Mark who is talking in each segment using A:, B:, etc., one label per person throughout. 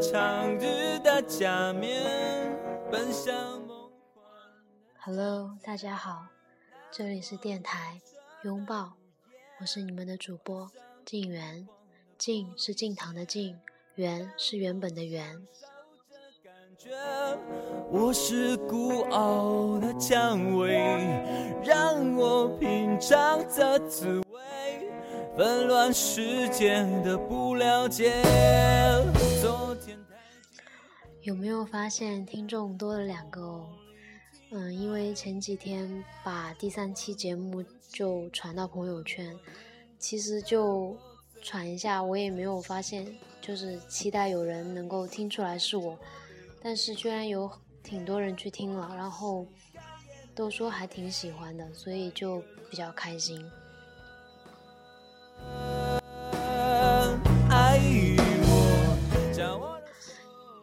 A: 长日的假面，奔向梦幻。
B: Hello，大家好，这里是电台拥抱，我是你们的主播静媛，静是静堂的静，媛是原本的媛。
A: 我是孤傲的蔷薇，让我品尝这滋味。纷乱世界的不了解。
B: 有没有发现听众多了两个哦？嗯，因为前几天把第三期节目就传到朋友圈，其实就传一下，我也没有发现，就是期待有人能够听出来是我。但是居然有挺多人去听了，然后都说还挺喜欢的，所以就比较开心。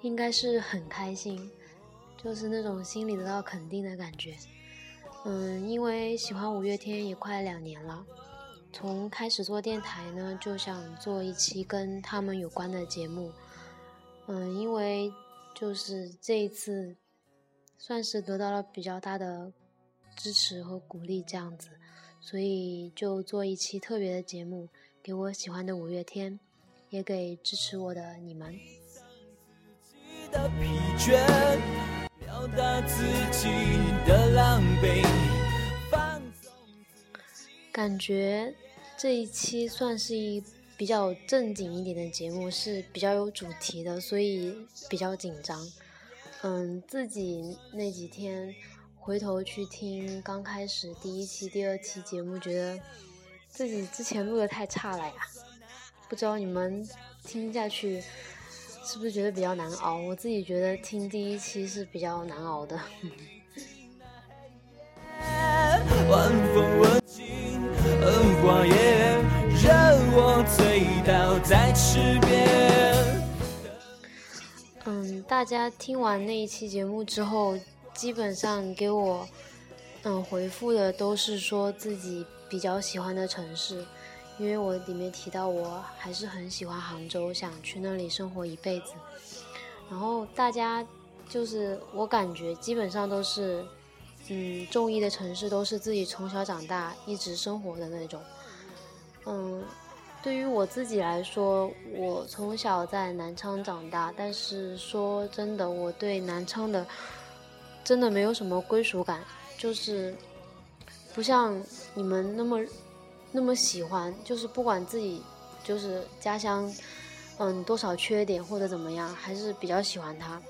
B: 应该是很开心，就是那种心里得到肯定的感觉。嗯，因为喜欢五月天也快两年了，从开始做电台呢，就想做一期跟他们有关的节目。嗯，因为。就是这一次，算是得到了比较大的支持和鼓励，这样子，所以就做一期特别的节目，给我喜欢的五月天，也给支持我的你们。感觉这一期算是一。比较正经一点的节目是比较有主题的，所以比较紧张。嗯，自己那几天回头去听刚开始第一期、第二期节目，觉得自己之前录的太差了呀。不知道你们听下去是不是觉得比较难熬？我自己觉得听第一期是比较难熬的。晚风吻尽花叶。我醉倒在池边。嗯，大家听完那一期节目之后，基本上给我嗯回复的都是说自己比较喜欢的城市，因为我里面提到我还是很喜欢杭州，想去那里生活一辈子。然后大家就是我感觉基本上都是嗯中意的城市都是自己从小长大一直生活的那种，嗯。对于我自己来说，我从小在南昌长大，但是说真的，我对南昌的真的没有什么归属感，就是不像你们那么那么喜欢，就是不管自己就是家乡，嗯，多少缺点或者怎么样，还是比较喜欢它。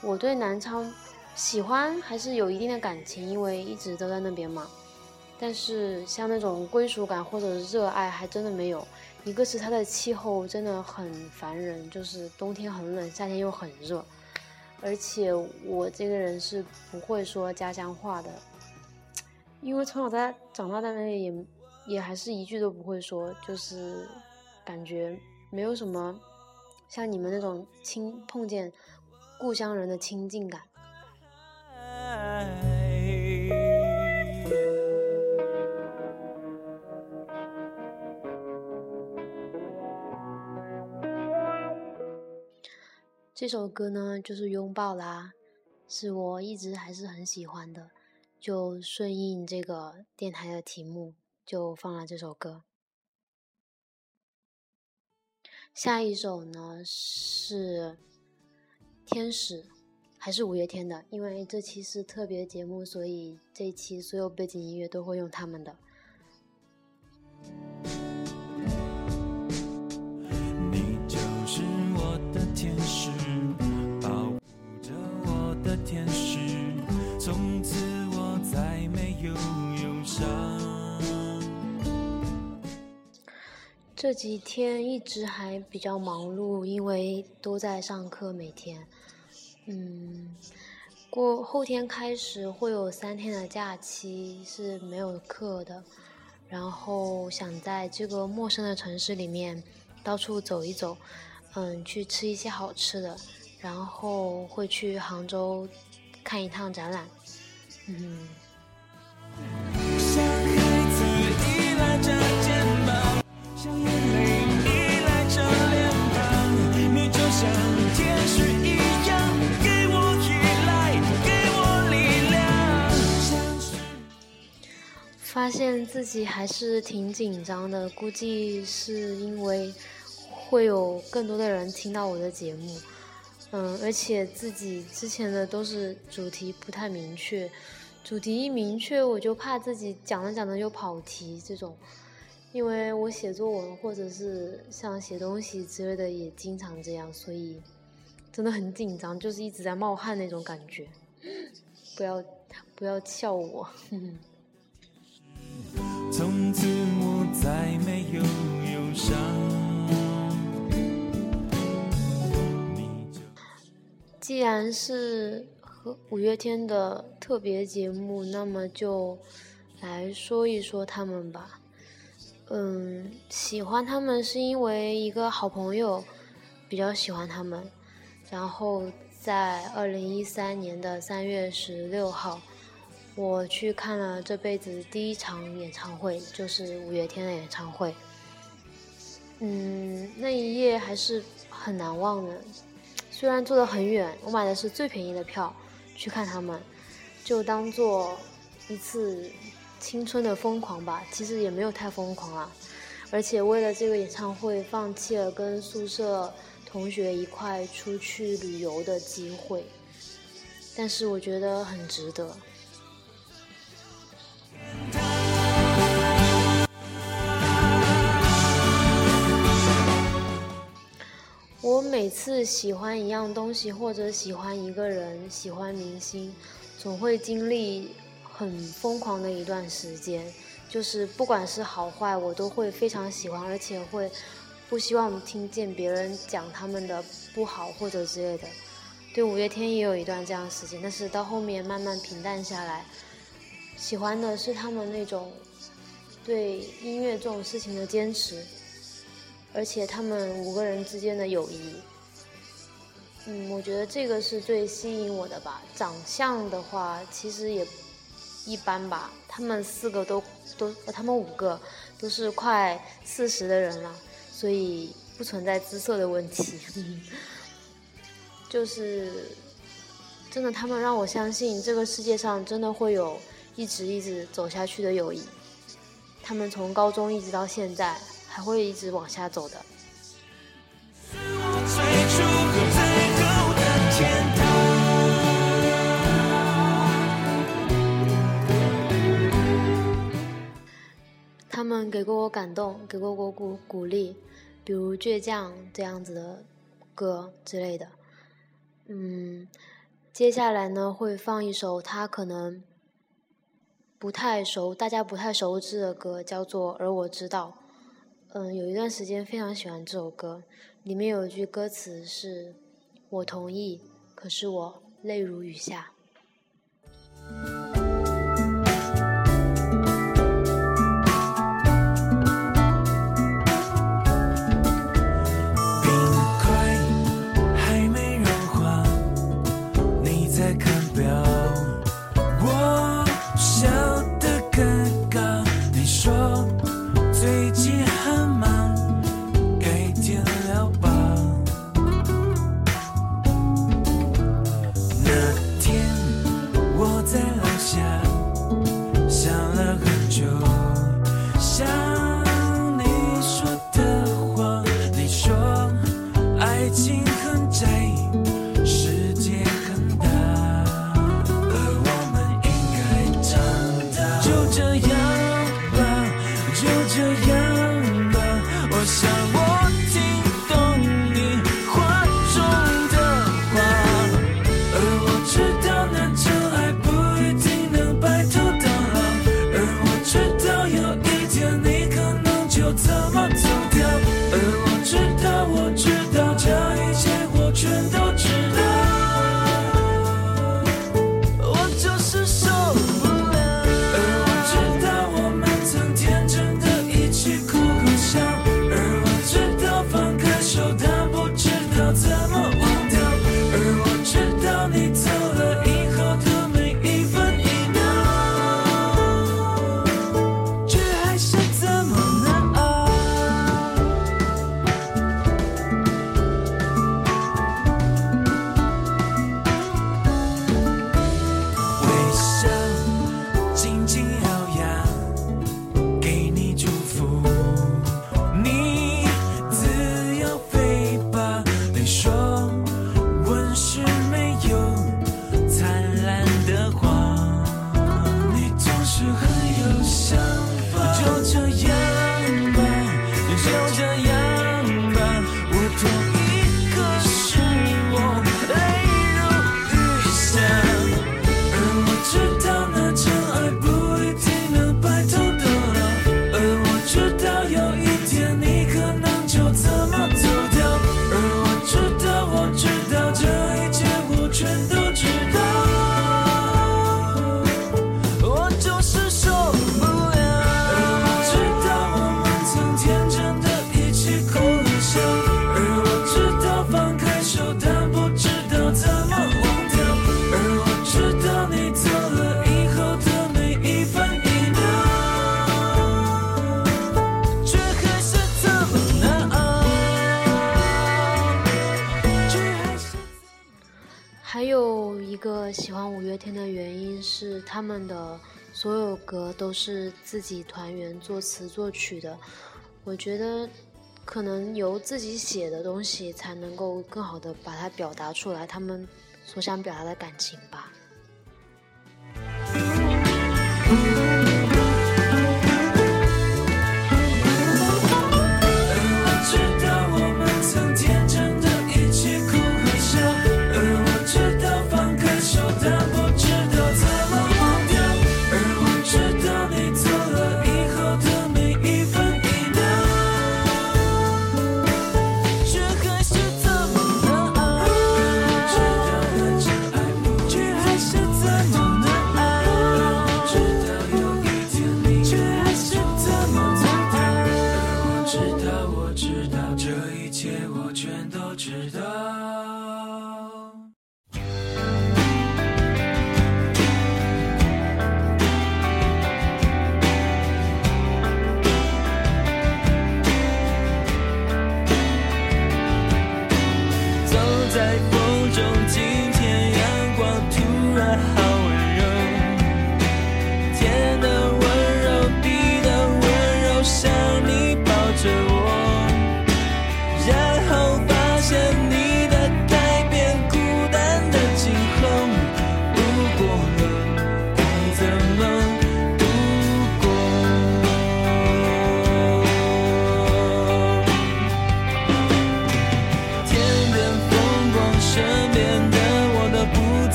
B: 我对南昌喜欢还是有一定的感情，因为一直都在那边嘛。但是像那种归属感或者热爱还真的没有。一个是它的气候真的很烦人，就是冬天很冷，夏天又很热。而且我这个人是不会说家乡话的，因为从小在长大在那里也也还是一句都不会说，就是感觉没有什么像你们那种亲碰见故乡人的亲近感。这首歌呢，就是拥抱啦，是我一直还是很喜欢的，就顺应这个电台的题目，就放了这首歌。下一首呢是天使，还是五月天的，因为这期是特别节目，所以这期所有背景音乐都会用他们的。这几天一直还比较忙碌，因为都在上课，每天。嗯，过后天开始会有三天的假期是没有课的，然后想在这个陌生的城市里面到处走一走，嗯，去吃一些好吃的，然后会去杭州看一趟展览，嗯。发现自己还是挺紧张的，估计是因为会有更多的人听到我的节目。嗯，而且自己之前的都是主题不太明确，主题一明确，我就怕自己讲着讲着就跑题这种。因为我写作文或者是像写东西之类的也经常这样，所以真的很紧张，就是一直在冒汗那种感觉，不要不要笑我。从此我再没有忧伤。既然是和五月天的特别节目，那么就来说一说他们吧。嗯，喜欢他们是因为一个好朋友比较喜欢他们，然后在二零一三年的三月十六号。我去看了这辈子第一场演唱会，就是五月天的演唱会。嗯，那一夜还是很难忘的。虽然坐得很远，我买的是最便宜的票去看他们，就当做一次青春的疯狂吧。其实也没有太疯狂啊，而且为了这个演唱会，放弃了跟宿舍同学一块出去旅游的机会。但是我觉得很值得。我每次喜欢一样东西，或者喜欢一个人、喜欢明星，总会经历很疯狂的一段时间。就是不管是好坏，我都会非常喜欢，而且会不希望听见别人讲他们的不好或者之类的。对五月天也有一段这样的时间，但是到后面慢慢平淡下来。喜欢的是他们那种对音乐这种事情的坚持。而且他们五个人之间的友谊，嗯，我觉得这个是最吸引我的吧。长相的话，其实也一般吧。他们四个都都，他们五个都是快四十的人了，所以不存在姿色的问题。就是真的，他们让我相信这个世界上真的会有一直一直走下去的友谊。他们从高中一直到现在。还会一直往下走的。他们给过我感动，给过我鼓鼓励，比如《倔强》这样子的歌之类的。嗯，接下来呢会放一首他可能不太熟，大家不太熟知的歌，叫做《而我知道》。嗯，有一段时间非常喜欢这首歌，里面有一句歌词是“我同意，可是我泪如雨下”。怎么？
A: 喜欢五月天的原因是他们的所有歌都是自己团员作词作曲的，我觉得可能由自己写的东西才能够更好的把它表达出来，他们所想表达的感情吧。love.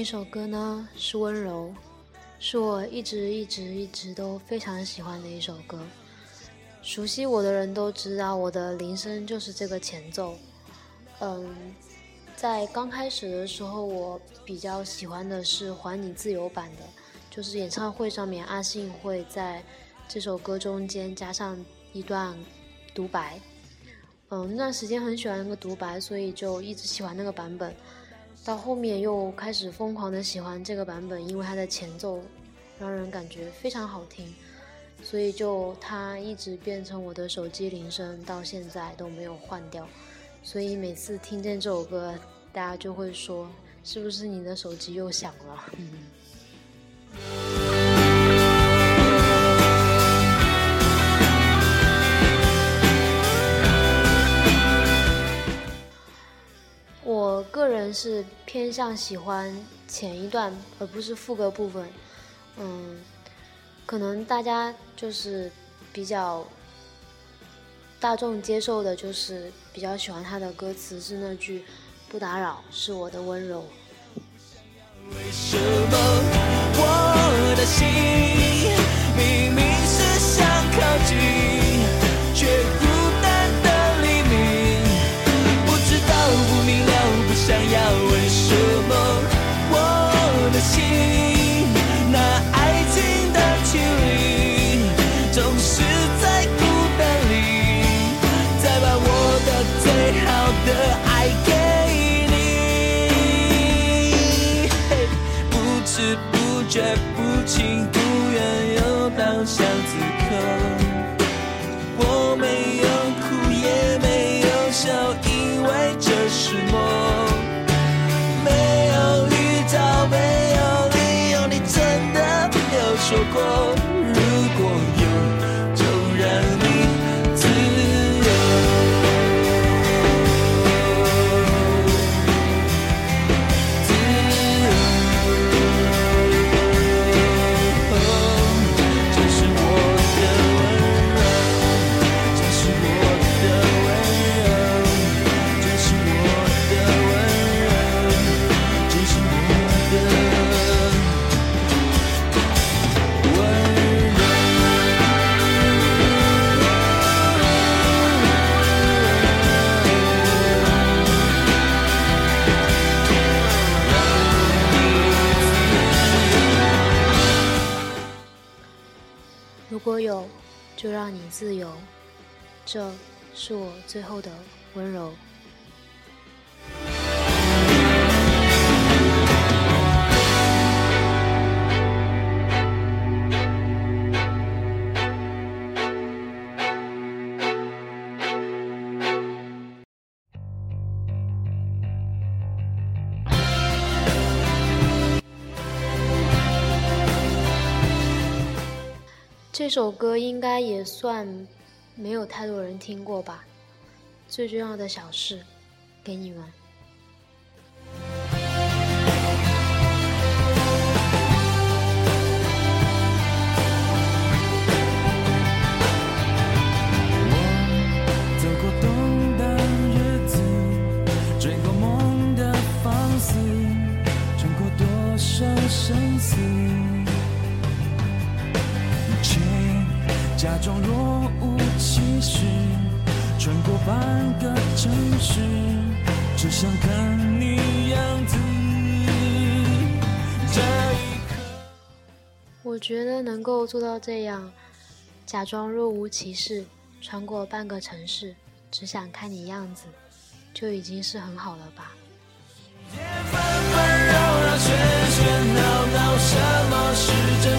A: 这首歌呢是温柔，是我一直一直一直都非常喜欢的一首歌。熟悉我的人都知道，我的铃声就是这个前奏。嗯，在刚开始的时候，我比较喜欢的是《还你自由》版的，就是演唱会上面阿信会在这首歌中间加上一段独白。嗯，那段时间很喜欢那个独白，所以就一直喜欢那个版本。到后面又开始疯狂的喜欢这个版本，因为它的前奏让人感觉非常好听，所以就它一直变成我的手机铃声，到现在都没有换掉。所以每次听见这首歌，大家就会说：“是不是你的手机又响了？” 我个人是偏向喜欢前一段，而不是副歌部分。嗯，可能大家就是比较大众接受的，就是比较喜欢他的歌词是那句“不打扰是我的温柔”。我的心明明是想靠近，说过如果有就让你自由。这是我最后的温柔。这首歌应该也算没有太多人听过吧。最重要的小事，给你们。觉得能够做到这样，假装若无其事，穿过半个城市，只想看你样子，就已经是很好了吧。这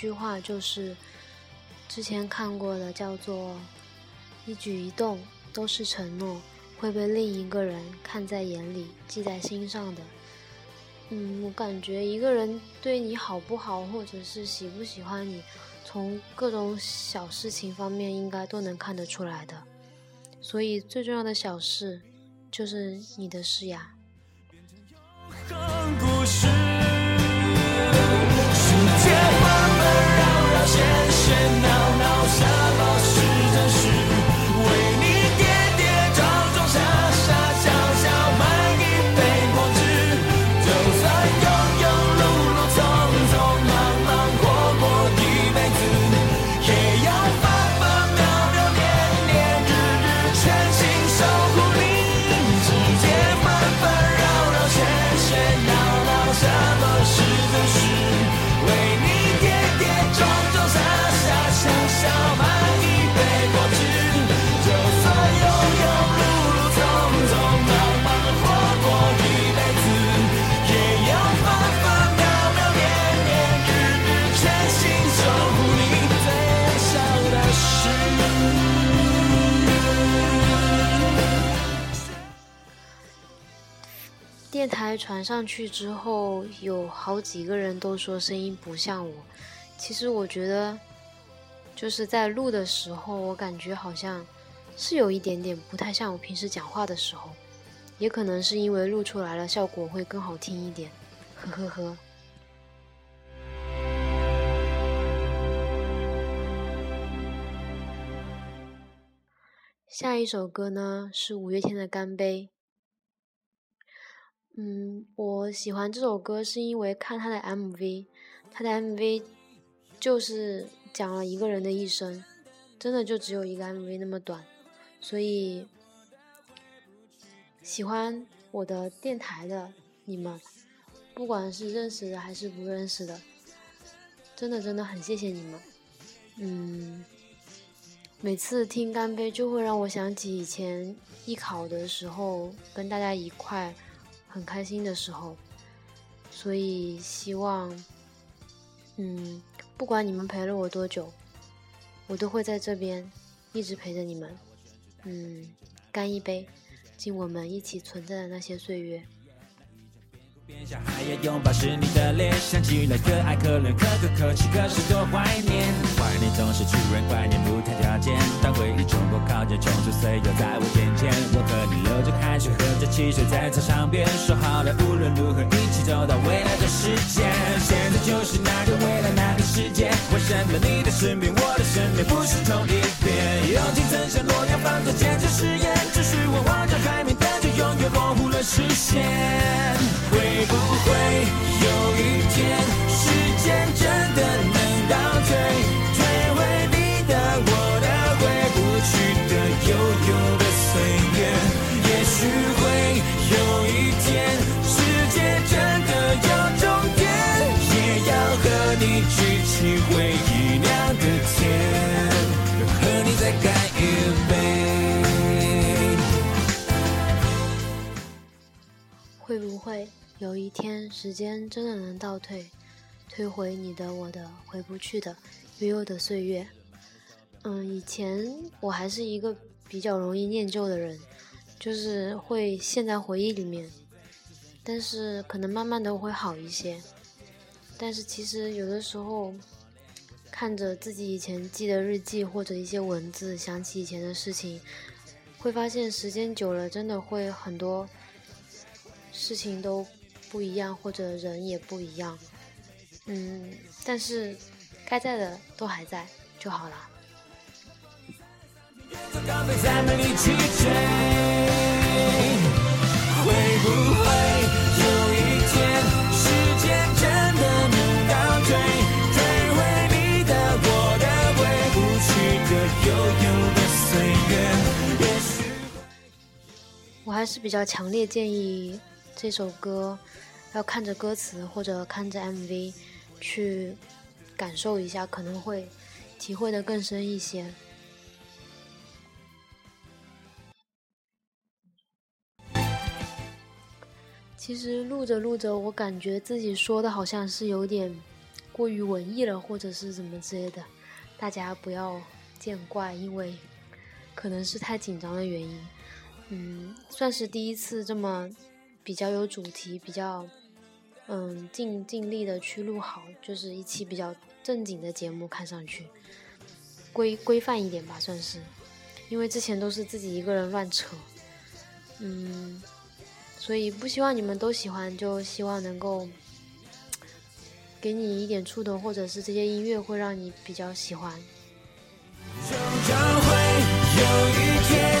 A: 句话，就是之前看过的，叫做“一举一动都是承诺，会被另一个人看在眼里，记在心上的”。嗯，我感觉一个人对你好不好，或者是喜不喜欢你，从各种小事情方面应该都能看得出来的。所以最重要的小事，就是你的事呀。Now. 电台传上去之后有好几个人都说声音不像我。其实我觉得就是在录的时候我感觉好像是有一点点不太像我平时讲话的时候也可能是因为录出来了效果会更好听一点。呵呵呵。下一首歌呢是五月天的干杯。嗯，我喜欢这首歌是因为看他的 MV，他的 MV 就是讲了一个人的一生，真的就只有一个 MV 那么短，所以喜欢我的电台的你们，不管是认识的还是不认识的，真的真的很谢谢你们。嗯。每次听《干杯》，就会让我想起以前艺考的时候，跟大家一块很开心的时候。所以希望，嗯，不管你们陪了我多久，我都会在这边一直陪着你们。嗯，干一杯，敬我们一起存在的那些岁月。小孩要拥抱是你的脸，想起来可爱可怜可歌可泣，可是多怀念。怀念总是出人怀念不谈条件，当回忆冲破考验，冲出岁月在我眼前。我和你流着汗水，喝着汽水，在操场边说好了，无论如何一起走到未来的世界。现在就是那个未来那个世界，我身边你的身边，我的身边不是同一边。友情曾像诺亚方舟，坚持誓言，只是我望着海面，但却永远模糊了视线。会不会有一天，有一天，时间真的能倒退，退回你的、我的、回不去的悠悠的岁月。嗯，以前我还是一个比较容易念旧的人，就是会陷在回忆里面。但是可能慢慢的会好一些。但是其实有的时候，看着自己以前记的日记或者一些文字，想起以前的事情，会发现时间久了，真的会很多事情都。不一样，或者人也不一样，嗯，但是该在的都还在就好了。会不会有一天，时间真的能倒退，退回你的、我的、回不去的、悠悠的岁月？也许我还是比较强烈建议。这首歌要看着歌词或者看着 MV 去感受一下，可能会体会的更深一些。其实录着录着，我感觉自己说的好像是有点过于文艺了，或者是什么之类的，大家不要见怪，因为可能是太紧张的原因。嗯，算是第一次这么。比较有主题，比较嗯尽尽力的去录好，就是一期比较正经的节目，看上去规规范一点吧，算是。因为之前都是自己一个人乱扯，嗯，所以不希望你们都喜欢，就希望能够给你一点触动，或者是这些音乐会让你比较喜欢。会有一天，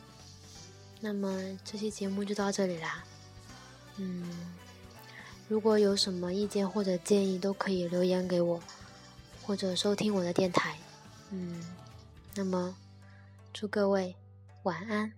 A: 那么这期节目就到这里啦。嗯，如果有什么意见或者建议，都可以留言给我，或者收听我的电台。嗯，那么祝各位晚安。